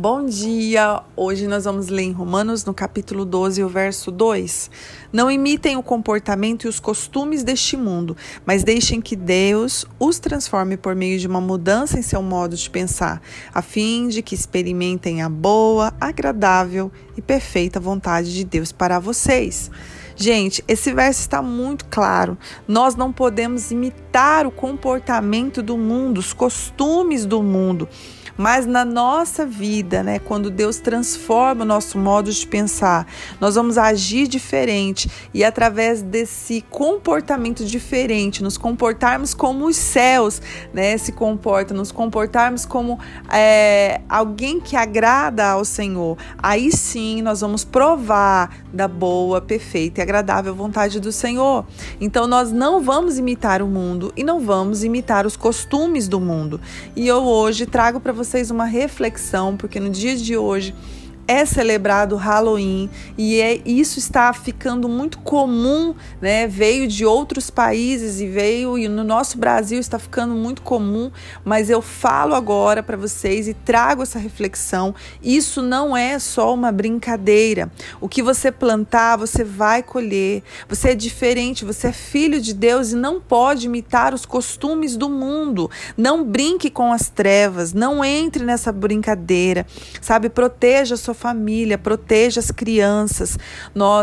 Bom dia! Hoje nós vamos ler em Romanos, no capítulo 12, o verso 2. Não imitem o comportamento e os costumes deste mundo, mas deixem que Deus os transforme por meio de uma mudança em seu modo de pensar, a fim de que experimentem a boa, agradável e perfeita vontade de Deus para vocês. Gente, esse verso está muito claro. Nós não podemos imitar o comportamento do mundo, os costumes do mundo. Mas na nossa vida, né, quando Deus transforma o nosso modo de pensar, nós vamos agir diferente e através desse comportamento diferente, nos comportarmos como os céus, né, se comportam, nos comportarmos como é, alguém que agrada ao Senhor. Aí sim nós vamos provar da boa, perfeita e agradável vontade do Senhor. Então nós não vamos imitar o mundo e não vamos imitar os costumes do mundo. E eu hoje trago para vocês vocês uma reflexão, porque no dia de hoje é celebrado Halloween e é, isso está ficando muito comum, né? Veio de outros países e veio e no nosso Brasil está ficando muito comum, mas eu falo agora para vocês e trago essa reflexão. Isso não é só uma brincadeira. O que você plantar, você vai colher. Você é diferente, você é filho de Deus e não pode imitar os costumes do mundo. Não brinque com as trevas, não entre nessa brincadeira. Sabe, proteja a sua família, proteja as crianças.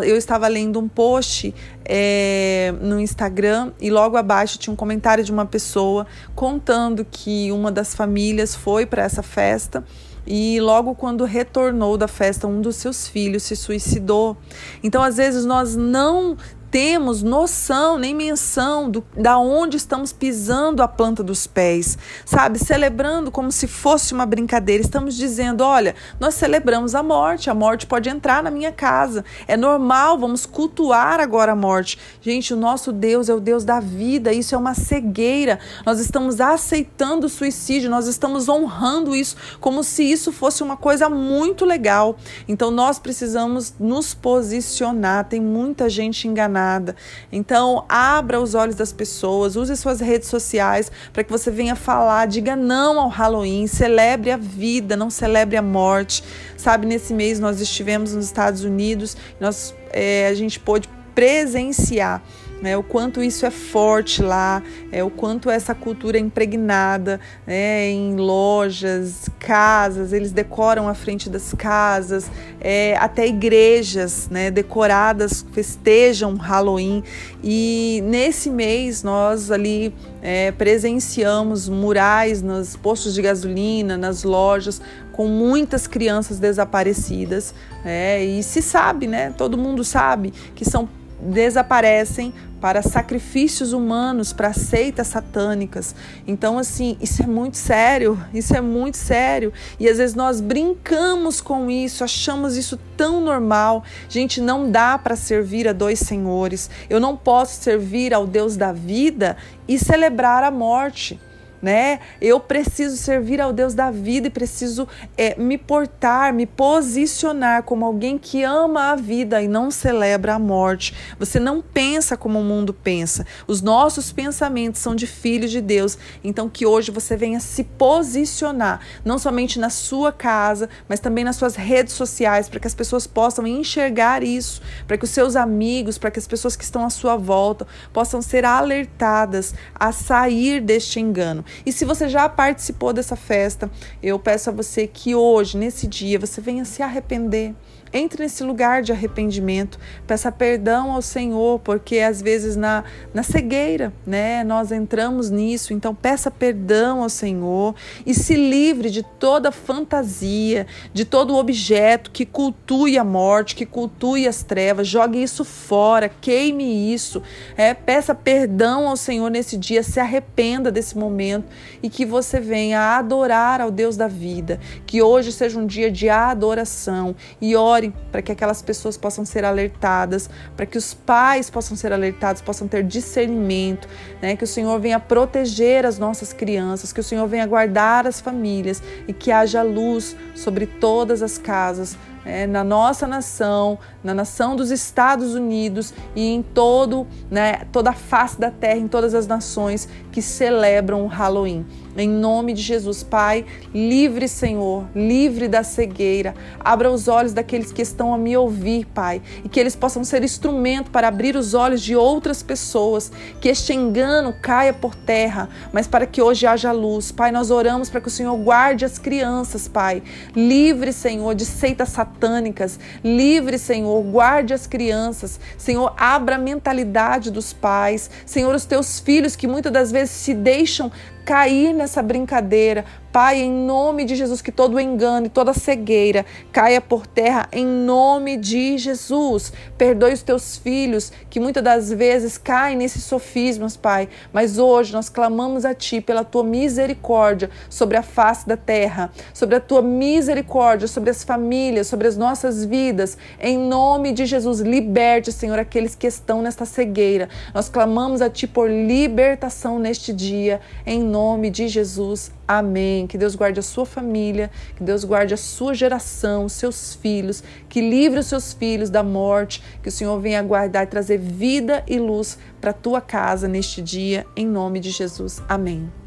Eu estava lendo um post é, no Instagram e logo abaixo tinha um comentário de uma pessoa contando que uma das famílias foi para essa festa. E logo quando retornou da festa, um dos seus filhos se suicidou. Então, às vezes, nós não temos noção nem menção do, da onde estamos pisando a planta dos pés, sabe? Celebrando como se fosse uma brincadeira. Estamos dizendo: olha, nós celebramos a morte, a morte pode entrar na minha casa, é normal, vamos cultuar agora a morte. Gente, o nosso Deus é o Deus da vida, isso é uma cegueira. Nós estamos aceitando o suicídio, nós estamos honrando isso como se isso fosse uma coisa muito legal. Então nós precisamos nos posicionar. Tem muita gente enganada nada. Então, abra os olhos das pessoas, use suas redes sociais para que você venha falar, diga não ao Halloween, celebre a vida, não celebre a morte. Sabe, nesse mês nós estivemos nos Estados Unidos, nós, é, a gente pôde presenciar né, o quanto isso é forte lá, é, o quanto essa cultura é impregnada né, em lojas, casas, eles decoram a frente das casas, é, até igrejas né, decoradas festejam Halloween. E nesse mês nós ali é, presenciamos murais nos postos de gasolina, nas lojas, com muitas crianças desaparecidas. É, e se sabe, né? Todo mundo sabe que são desaparecem para sacrifícios humanos, para seitas satânicas. Então, assim, isso é muito sério, isso é muito sério. E às vezes nós brincamos com isso, achamos isso tão normal. Gente, não dá para servir a dois senhores. Eu não posso servir ao Deus da vida e celebrar a morte né? Eu preciso servir ao Deus da vida e preciso é, me portar, me posicionar como alguém que ama a vida e não celebra a morte. Você não pensa como o mundo pensa. Os nossos pensamentos são de filhos de Deus. Então que hoje você venha se posicionar, não somente na sua casa, mas também nas suas redes sociais, para que as pessoas possam enxergar isso, para que os seus amigos, para que as pessoas que estão à sua volta possam ser alertadas a sair deste engano. E se você já participou dessa festa, eu peço a você que hoje, nesse dia, você venha se arrepender. Entre nesse lugar de arrependimento, peça perdão ao Senhor, porque às vezes na, na cegueira, né, nós entramos nisso. Então, peça perdão ao Senhor e se livre de toda fantasia, de todo objeto que cultue a morte, que cultue as trevas. Jogue isso fora, queime isso. É, peça perdão ao Senhor nesse dia, se arrependa desse momento e que você venha adorar ao Deus da vida. Que hoje seja um dia de adoração e ore para que aquelas pessoas possam ser alertadas, para que os pais possam ser alertados, possam ter discernimento, né? que o Senhor venha proteger as nossas crianças, que o Senhor venha guardar as famílias e que haja luz sobre todas as casas é, na nossa nação, na nação dos Estados Unidos e em todo, né, toda a face da terra, em todas as nações que celebram o Halloween. Em nome de Jesus, Pai, livre, Senhor, livre da cegueira. Abra os olhos daqueles que estão a me ouvir, Pai, e que eles possam ser instrumento para abrir os olhos de outras pessoas, que este engano caia por terra, mas para que hoje haja luz. Pai, nós oramos para que o Senhor guarde as crianças, Pai. Livre, Senhor, de seitas satânicas. Livre, Senhor, guarde as crianças. Senhor, abra a mentalidade dos pais. Senhor, os teus filhos que muitas das vezes se deixam cair nessa brincadeira. Pai, em nome de Jesus, que todo engano e toda cegueira caia por terra, em nome de Jesus. Perdoe os teus filhos que muitas das vezes caem nesses sofismas, Pai. Mas hoje nós clamamos a Ti pela Tua misericórdia sobre a face da terra, sobre a Tua misericórdia sobre as famílias, sobre as nossas vidas. Em nome de Jesus, liberte, Senhor, aqueles que estão nesta cegueira. Nós clamamos a Ti por libertação neste dia, em nome de Jesus. Amém. Que Deus guarde a sua família, que Deus guarde a sua geração, os seus filhos, que livre os seus filhos da morte, que o Senhor venha guardar e trazer vida e luz para a tua casa neste dia, em nome de Jesus. Amém.